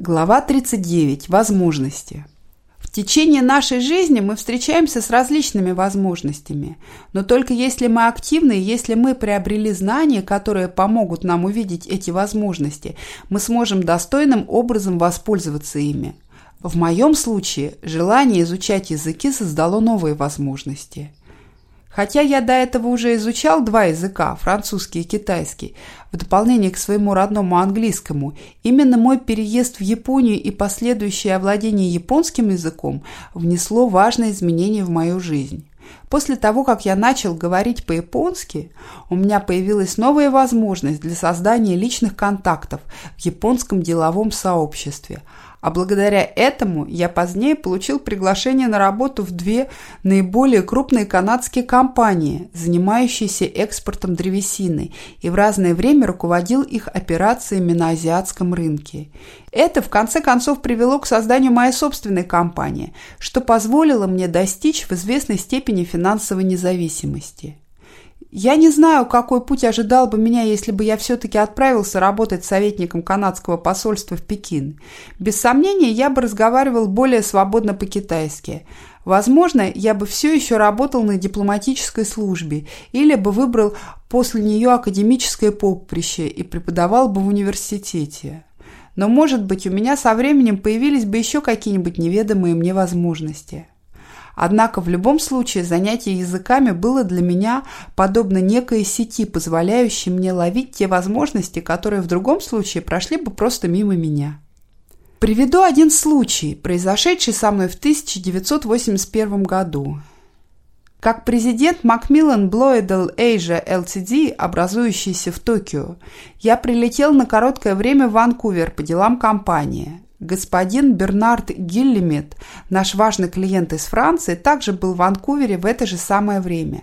Глава 39. Возможности. В течение нашей жизни мы встречаемся с различными возможностями, но только если мы активны если мы приобрели знания, которые помогут нам увидеть эти возможности, мы сможем достойным образом воспользоваться ими. В моем случае желание изучать языки создало новые возможности. Хотя я до этого уже изучал два языка, французский и китайский, в дополнение к своему родному английскому, именно мой переезд в Японию и последующее овладение японским языком внесло важные изменения в мою жизнь. После того, как я начал говорить по-японски, у меня появилась новая возможность для создания личных контактов в японском деловом сообществе – а благодаря этому я позднее получил приглашение на работу в две наиболее крупные канадские компании, занимающиеся экспортом древесины, и в разное время руководил их операциями на азиатском рынке. Это, в конце концов, привело к созданию моей собственной компании, что позволило мне достичь в известной степени финансовой независимости. Я не знаю, какой путь ожидал бы меня, если бы я все-таки отправился работать советником канадского посольства в Пекин. Без сомнения, я бы разговаривал более свободно по-китайски. Возможно, я бы все еще работал на дипломатической службе или бы выбрал после нее академическое поприще и преподавал бы в университете. Но, может быть, у меня со временем появились бы еще какие-нибудь неведомые мне возможности. Однако в любом случае занятие языками было для меня подобно некой сети, позволяющей мне ловить те возможности, которые в другом случае прошли бы просто мимо меня. Приведу один случай, произошедший со мной в 1981 году. Как президент Macmillan Bloedel Asia Ltd, образующийся в Токио, я прилетел на короткое время в Ванкувер по делам компании. Господин Бернард Гиллимет, наш важный клиент из Франции, также был в Ванкувере в это же самое время.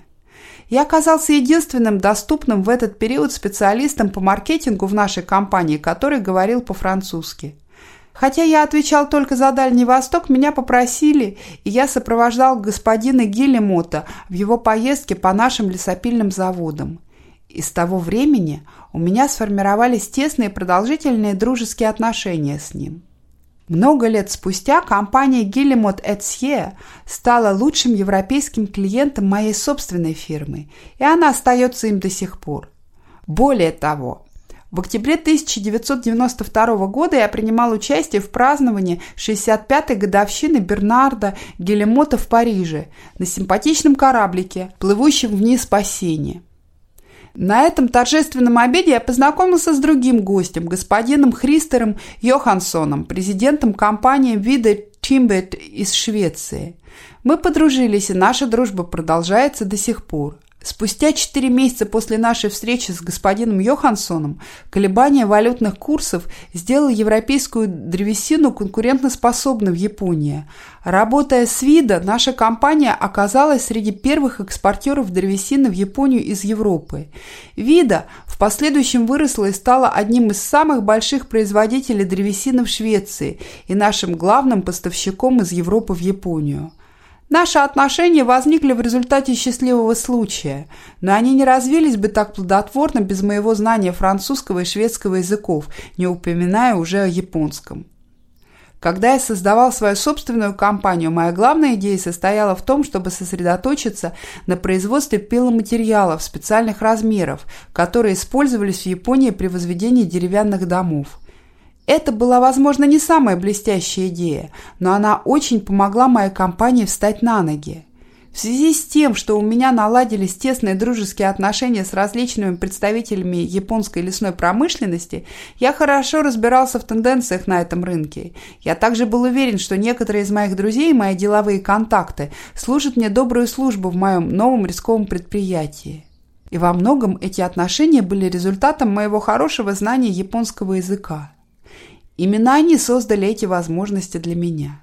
Я оказался единственным доступным в этот период специалистом по маркетингу в нашей компании, который говорил по-французски. Хотя я отвечал только за Дальний Восток, меня попросили, и я сопровождал господина Гиллимота в его поездке по нашим лесопильным заводам. И с того времени у меня сформировались тесные продолжительные дружеские отношения с ним. Много лет спустя компания Guillemot Etier стала лучшим европейским клиентом моей собственной фирмы, и она остается им до сих пор. Более того, в октябре 1992 года я принимал участие в праздновании 65-й годовщины Бернарда Гелемота в Париже на симпатичном кораблике, плывущем вниз по Сене. На этом торжественном обеде я познакомился с другим гостем, господином Христером Йоханссоном, президентом компании Вида Тимбет из Швеции. Мы подружились, и наша дружба продолжается до сих пор. Спустя четыре месяца после нашей встречи с господином Йоханссоном колебания валютных курсов сделало европейскую древесину конкурентоспособной в Японии. Работая с вида, наша компания оказалась среди первых экспортеров древесины в Японию из Европы. Вида в последующем выросла и стала одним из самых больших производителей древесины в Швеции и нашим главным поставщиком из Европы в Японию. Наши отношения возникли в результате счастливого случая, но они не развились бы так плодотворно без моего знания французского и шведского языков, не упоминая уже о японском. Когда я создавал свою собственную компанию, моя главная идея состояла в том, чтобы сосредоточиться на производстве пиломатериалов специальных размеров, которые использовались в Японии при возведении деревянных домов. Это была, возможно, не самая блестящая идея, но она очень помогла моей компании встать на ноги. В связи с тем, что у меня наладились тесные дружеские отношения с различными представителями японской лесной промышленности, я хорошо разбирался в тенденциях на этом рынке. Я также был уверен, что некоторые из моих друзей и мои деловые контакты служат мне добрую службу в моем новом рисковом предприятии. И во многом эти отношения были результатом моего хорошего знания японского языка. Именно они создали эти возможности для меня.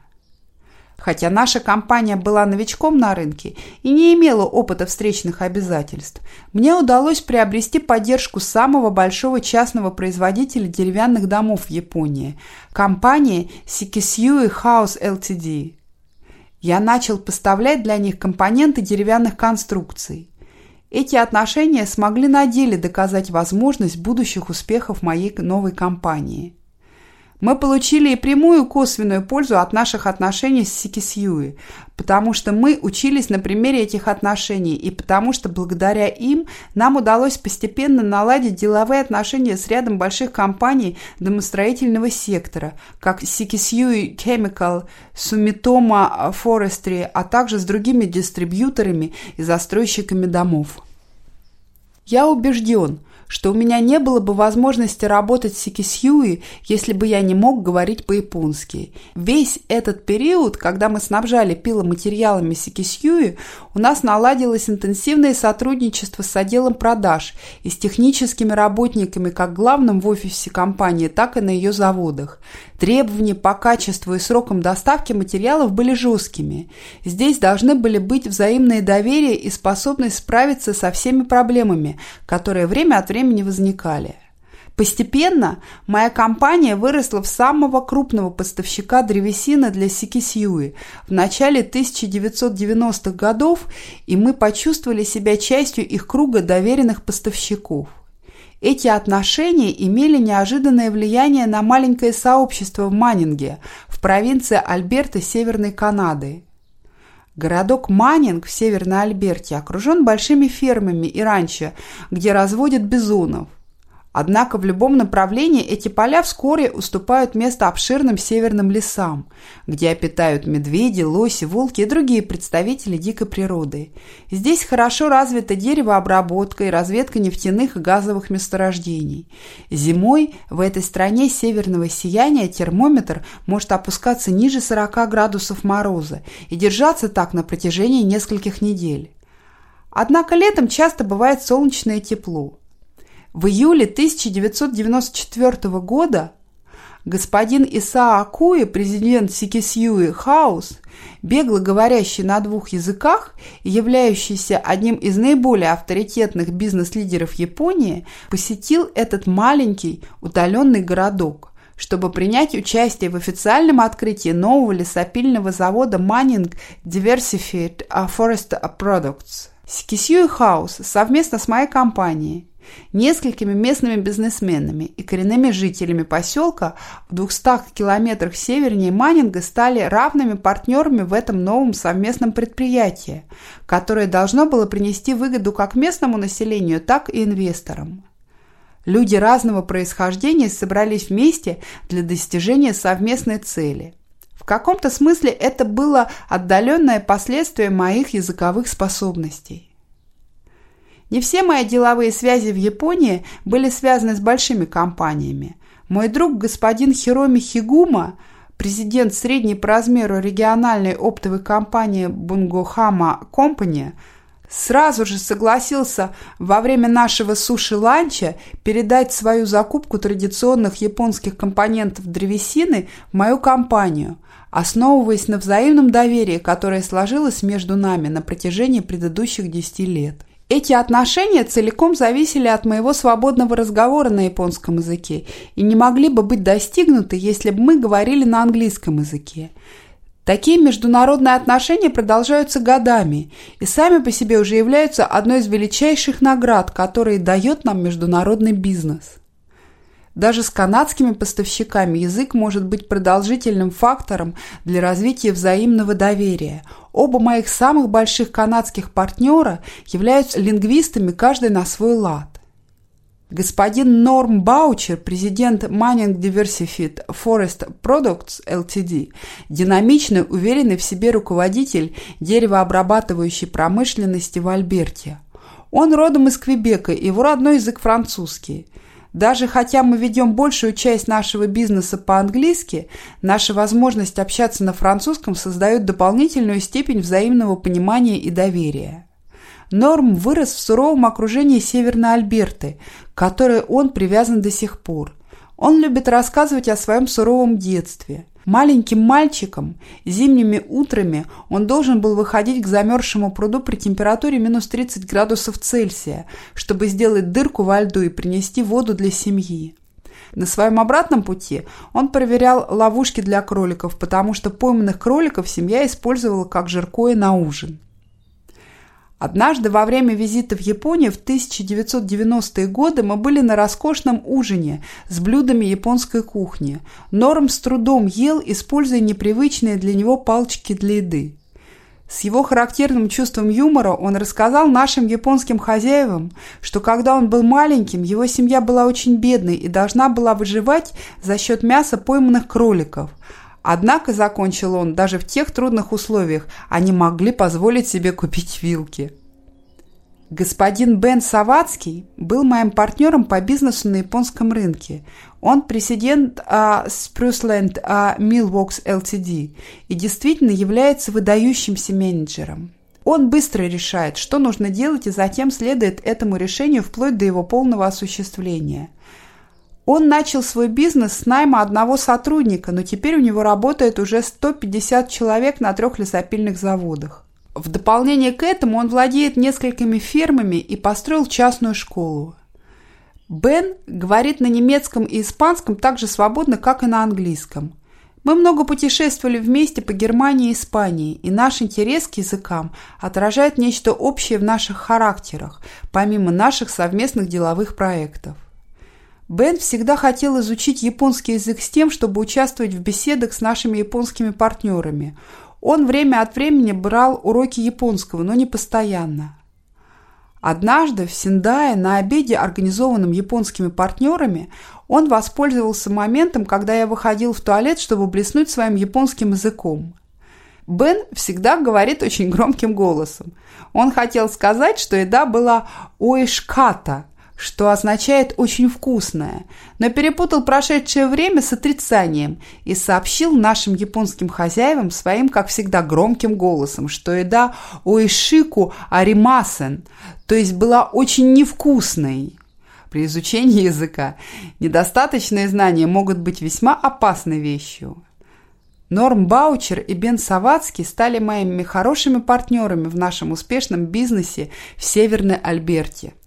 Хотя наша компания была новичком на рынке и не имела опыта встречных обязательств, мне удалось приобрести поддержку самого большого частного производителя деревянных домов в Японии – компании Sikisui House Ltd. Я начал поставлять для них компоненты деревянных конструкций. Эти отношения смогли на деле доказать возможность будущих успехов моей новой компании – Мы получили и прямую и косвенную пользу от наших отношений с Сикисьюи, потому что мы учились на примере этих отношений и потому что благодаря им нам удалось постепенно наладить деловые отношения с рядом больших компаний домостроительного сектора, как Сикисьюи Chemical, Sumitomo Forestry, а также с другими дистрибьюторами и застройщиками домов. Я убежден – что у меня не было бы возможности работать с Сикисьюи, если бы я не мог говорить по-японски. Весь этот период, когда мы снабжали пиломатериалами Сикисьюи, у нас наладилось интенсивное сотрудничество с отделом продаж и с техническими работниками как главным в офисе компании, так и на ее заводах. Требования по качеству и срокам доставки материалов были жесткими. Здесь должны были быть взаимное доверие и способность справиться со всеми проблемами, которые время от времени возникали. Постепенно моя компания выросла в самого крупного поставщика древесины для Сикисьюи в начале 1990-х годов, и мы почувствовали себя частью их круга доверенных поставщиков. Эти отношения имели неожиданное влияние на маленькое сообщество в Маннинге, в провинции Альберта Северной Канады. Городок Маннинг в Северной Альберте окружен большими фермами и ранчо, где разводят бизонов – Однако в любом направлении эти поля вскоре уступают место обширным северным лесам, где обитают медведи, лоси, волки и другие представители дикой природы. Здесь хорошо развита деревообработка и разведка нефтяных и газовых месторождений. Зимой в этой стране северного сияния термометр может опускаться ниже 40 градусов мороза и держаться так на протяжении нескольких недель. Однако летом часто бывает солнечное тепло. В июле 1994 года господин Исаа Акуи, президент Сикисьюи Хаус, бегло говорящий на двух языках и являющийся одним из наиболее авторитетных бизнес-лидеров Японии, посетил этот маленький удаленный городок, чтобы принять участие в официальном открытии нового лесопильного завода Manning Diversified Forest Products. Сикисьюи Хаус совместно с моей компанией несколькими местными бизнесменами и коренными жителями поселка в 200 километрах севернее Маннинга стали равными партнерами в этом новом совместном предприятии, которое должно было принести выгоду как местному населению, так и инвесторам. Люди разного происхождения собрались вместе для достижения совместной цели. В каком-то смысле это было отдаленное последствие моих языковых способностей. Не все мои деловые связи в Японии были связаны с большими компаниями. Мой друг господин Хироми Хигума, президент средней по размеру региональной оптовой компании Бунгохама Компани, сразу же согласился во время нашего суши-ланча передать свою закупку традиционных японских компонентов древесины в мою компанию, основываясь на взаимном доверии, которое сложилось между нами на протяжении предыдущих 10 лет. Эти отношения целиком зависели от моего свободного разговора на японском языке и не могли бы быть достигнуты, если бы мы говорили на английском языке. Такие международные отношения продолжаются годами и сами по себе уже являются одной из величайших наград, которые дает нам международный бизнес. Даже с канадскими поставщиками язык может быть продолжительным фактором для развития взаимного доверия. Оба моих самых больших канадских партнера являются лингвистами, каждый на свой лад. Господин Норм Баучер, президент Manning Diversified Forest Products Ltd, динамичный, уверенный в себе руководитель деревообрабатывающей промышленности в Альберте. Он родом из Квебека, его родной язык французский. Даже хотя мы ведем большую часть нашего бизнеса по-английски, наша возможность общаться на французском создает дополнительную степень взаимного понимания и доверия. Норм вырос в суровом окружении Северной Альберты, к которой он привязан до сих пор. Он любит рассказывать о своем суровом детстве – Маленьким мальчиком зимними утрами он должен был выходить к замерзшему пруду при температуре минус 30 градусов Цельсия, чтобы сделать дырку во льду и принести воду для семьи. На своем обратном пути он проверял ловушки для кроликов, потому что пойманных кроликов семья использовала как жиркое на ужин. Однажды во время визита в Японию в 1990-е годы мы были на роскошном ужине с блюдами японской кухни. Норм с трудом ел, используя непривычные для него палочки для еды. С его характерным чувством юмора он рассказал нашим японским хозяевам, что когда он был маленьким, его семья была очень бедной и должна была выживать за счет мяса пойманных кроликов – Однако, закончил он, даже в тех трудных условиях они могли позволить себе купить вилки. Господин Бен Савацкий был моим партнером по бизнесу на японском рынке. Он президент uh, Spruceland uh, Millworks Ltd. и действительно является выдающимся менеджером. Он быстро решает, что нужно делать, и затем следует этому решению вплоть до его полного осуществления – он начал свой бизнес с найма одного сотрудника, но теперь у него работает уже 150 человек на трех лесопильных заводах. В дополнение к этому он владеет несколькими фермами и построил частную школу. Бен говорит на немецком и испанском так же свободно, как и на английском. Мы много путешествовали вместе по Германии и Испании, и наш интерес к языкам отражает нечто общее в наших характерах, помимо наших совместных деловых проектов. Бен всегда хотел изучить японский язык с тем, чтобы участвовать в беседах с нашими японскими партнерами. Он время от времени брал уроки японского, но не постоянно. Однажды в Синдае на обеде, организованном японскими партнерами, он воспользовался моментом, когда я выходил в туалет, чтобы блеснуть своим японским языком. Бен всегда говорит очень громким голосом. Он хотел сказать, что еда была ойшката, что означает «очень вкусное», но перепутал прошедшее время с отрицанием и сообщил нашим японским хозяевам своим, как всегда, громким голосом, что еда «оишику аримасен», то есть была очень невкусной. При изучении языка недостаточные знания могут быть весьма опасной вещью. Норм Баучер и Бен Савацкий стали моими хорошими партнерами в нашем успешном бизнесе в Северной Альберте –